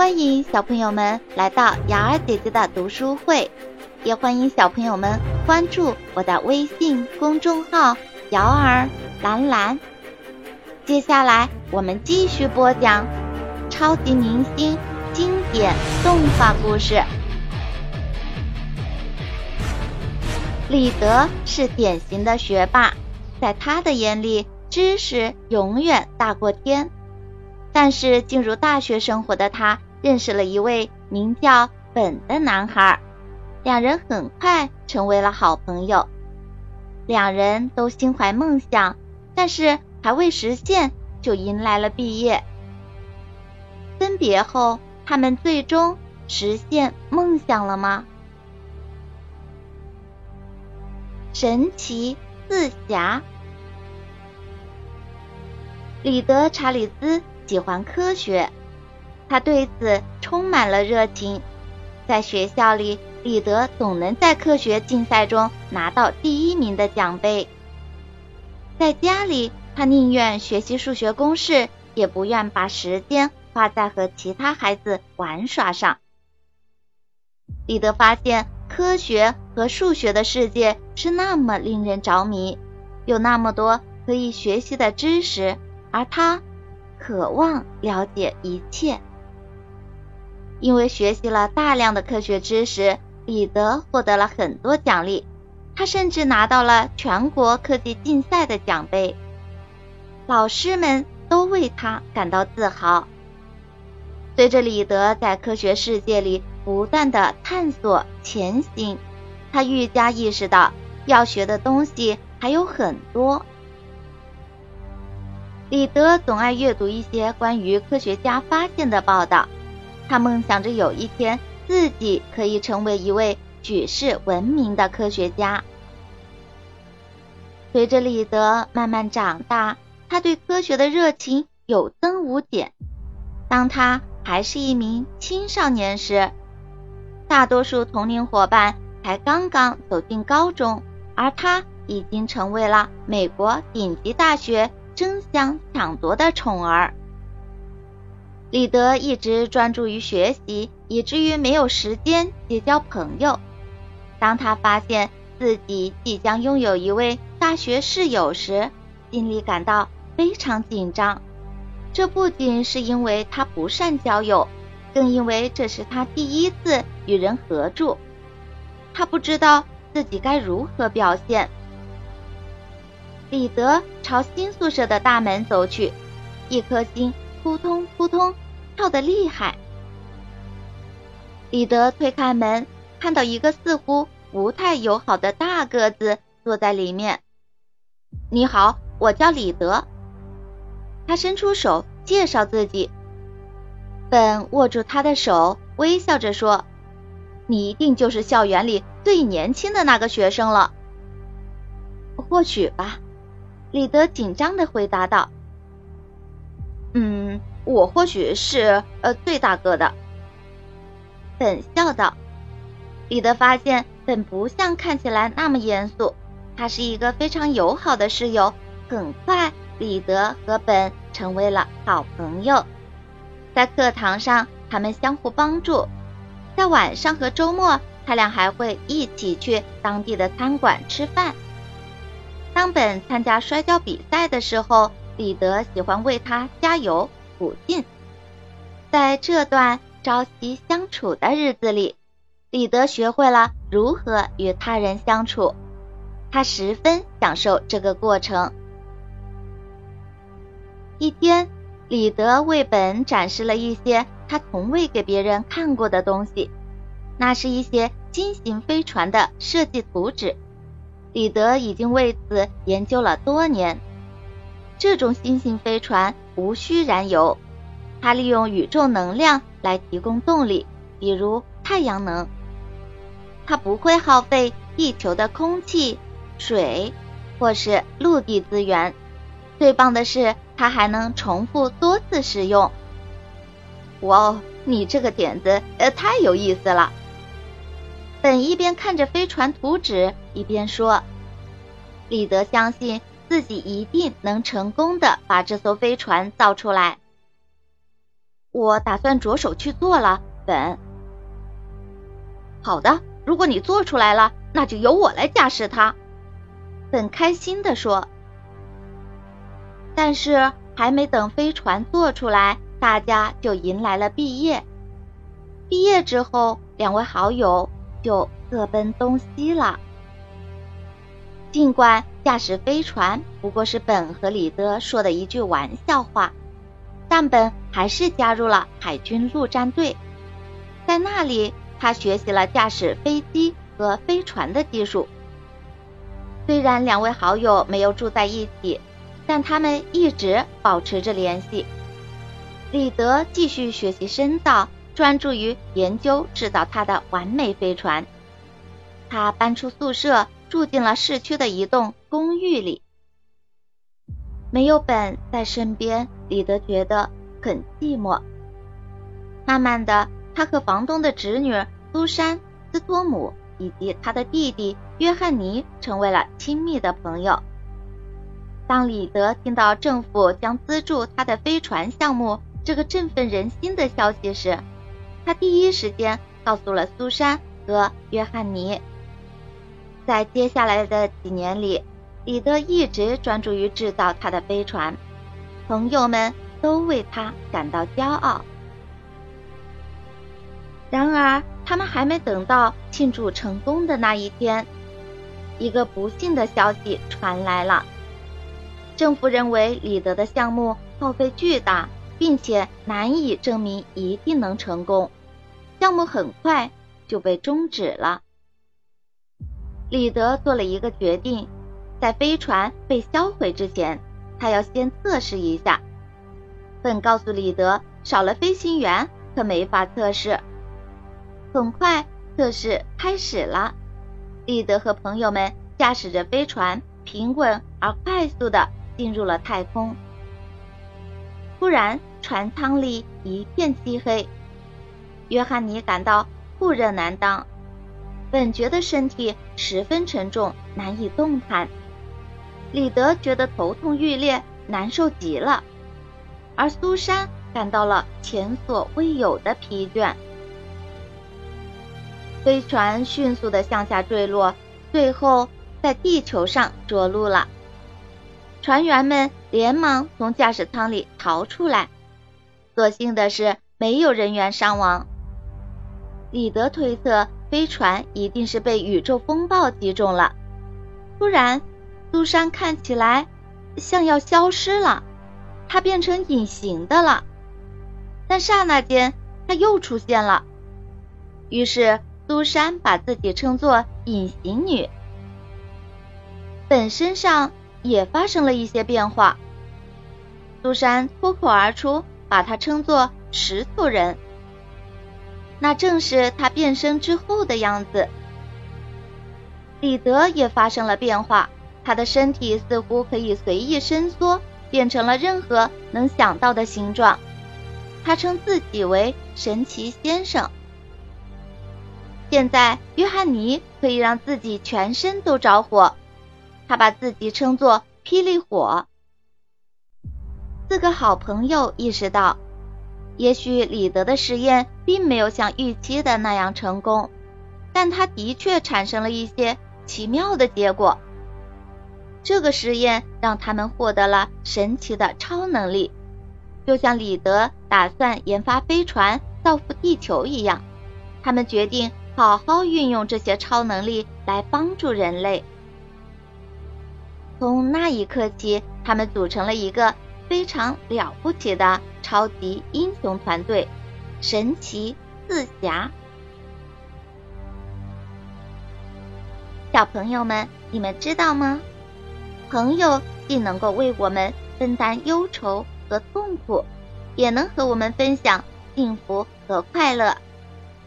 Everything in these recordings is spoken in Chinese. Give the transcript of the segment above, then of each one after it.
欢迎小朋友们来到瑶儿姐姐的读书会，也欢迎小朋友们关注我的微信公众号“瑶儿蓝蓝”。接下来我们继续播讲超级明星经典动画故事。李德是典型的学霸，在他的眼里，知识永远大过天。但是进入大学生活的他。认识了一位名叫本的男孩，两人很快成为了好朋友。两人都心怀梦想，但是还未实现就迎来了毕业。分别后，他们最终实现梦想了吗？神奇四侠，李德查理斯喜欢科学。他对此充满了热情，在学校里，李德总能在科学竞赛中拿到第一名的奖杯。在家里，他宁愿学习数学公式，也不愿把时间花在和其他孩子玩耍上。李德发现，科学和数学的世界是那么令人着迷，有那么多可以学习的知识，而他渴望了解一切。因为学习了大量的科学知识，李德获得了很多奖励，他甚至拿到了全国科技竞赛的奖杯。老师们都为他感到自豪。随着李德在科学世界里不断的探索前行，他愈加意识到要学的东西还有很多。李德总爱阅读一些关于科学家发现的报道。他梦想着有一天自己可以成为一位举世闻名的科学家。随着李德慢慢长大，他对科学的热情有增无减。当他还是一名青少年时，大多数同龄伙伴才刚刚走进高中，而他已经成为了美国顶级大学争相抢夺的宠儿。李德一直专注于学习，以至于没有时间结交朋友。当他发现自己即将拥有一位大学室友时，心里感到非常紧张。这不仅是因为他不善交友，更因为这是他第一次与人合住。他不知道自己该如何表现。李德朝新宿舍的大门走去，一颗心。扑通扑通，跳得厉害。李德推开门，看到一个似乎不太友好的大个子坐在里面。你好，我叫李德。他伸出手介绍自己。本握住他的手，微笑着说：“你一定就是校园里最年轻的那个学生了。”或许吧，李德紧张的回答道。嗯，我或许是呃最大个的。本笑道。彼得发现本不像看起来那么严肃，他是一个非常友好的室友。很快，彼得和本成为了好朋友。在课堂上，他们相互帮助；在晚上和周末，他俩还会一起去当地的餐馆吃饭。当本参加摔跤比赛的时候。彼得喜欢为他加油鼓劲，在这段朝夕相处的日子里，李德学会了如何与他人相处，他十分享受这个过程。一天，李德为本展示了一些他从未给别人看过的东西，那是一些新型飞船的设计图纸。李德已经为此研究了多年。这种新型飞船无需燃油，它利用宇宙能量来提供动力，比如太阳能。它不会耗费地球的空气、水或是陆地资源。最棒的是，它还能重复多次使用。哇哦，你这个点子呃太有意思了！本一边看着飞船图纸，一边说：“李德相信。”自己一定能成功的把这艘飞船造出来。我打算着手去做了，本。好的，如果你做出来了，那就由我来驾驶它。本开心的说。但是还没等飞船做出来，大家就迎来了毕业。毕业之后，两位好友就各奔东西了。尽管驾驶飞船不过是本和李德说的一句玩笑话，但本还是加入了海军陆战队，在那里他学习了驾驶飞机和飞船的技术。虽然两位好友没有住在一起，但他们一直保持着联系。李德继续学习深造，专注于研究制造他的完美飞船。他搬出宿舍。住进了市区的一栋公寓里，没有本在身边，李德觉得很寂寞。慢慢的，他和房东的侄女苏珊、斯托姆以及他的弟弟约翰尼成为了亲密的朋友。当李德听到政府将资助他的飞船项目这个振奋人心的消息时，他第一时间告诉了苏珊和约翰尼。在接下来的几年里，李德一直专注于制造他的飞船，朋友们都为他感到骄傲。然而，他们还没等到庆祝成功的那一天，一个不幸的消息传来了：政府认为李德的项目耗费巨大，并且难以证明一定能成功，项目很快就被终止了。李德做了一个决定，在飞船被销毁之前，他要先测试一下。本告诉李德，少了飞行员可没法测试。很快，测试开始了。李德和朋友们驾驶着飞船，平稳而快速的进入了太空。突然，船舱里一片漆黑，约翰尼感到酷热难当。本觉得身体十分沉重，难以动弹。李德觉得头痛欲裂，难受极了。而苏珊感到了前所未有的疲倦。飞船迅速的向下坠落，最后在地球上着陆了。船员们连忙从驾驶舱里逃出来，所幸的是没有人员伤亡。李德推测。飞船一定是被宇宙风暴击中了。突然，苏珊看起来像要消失了，她变成隐形的了。但刹那间，她又出现了。于是，苏珊把自己称作隐形女。本身上也发生了一些变化。苏珊脱口而出，把她称作石头人。那正是他变身之后的样子。李德也发生了变化，他的身体似乎可以随意伸缩，变成了任何能想到的形状。他称自己为神奇先生。现在，约翰尼可以让自己全身都着火，他把自己称作霹雳火。四个好朋友意识到。也许李德的实验并没有像预期的那样成功，但他的确产生了一些奇妙的结果。这个实验让他们获得了神奇的超能力，就像李德打算研发飞船造福地球一样。他们决定好好运用这些超能力来帮助人类。从那一刻起，他们组成了一个非常了不起的。超级英雄团队，神奇四侠。小朋友们，你们知道吗？朋友既能够为我们分担忧愁和痛苦，也能和我们分享幸福和快乐。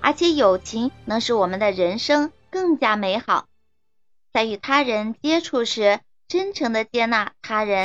而且友情能使我们的人生更加美好。在与他人接触时，真诚的接纳他人，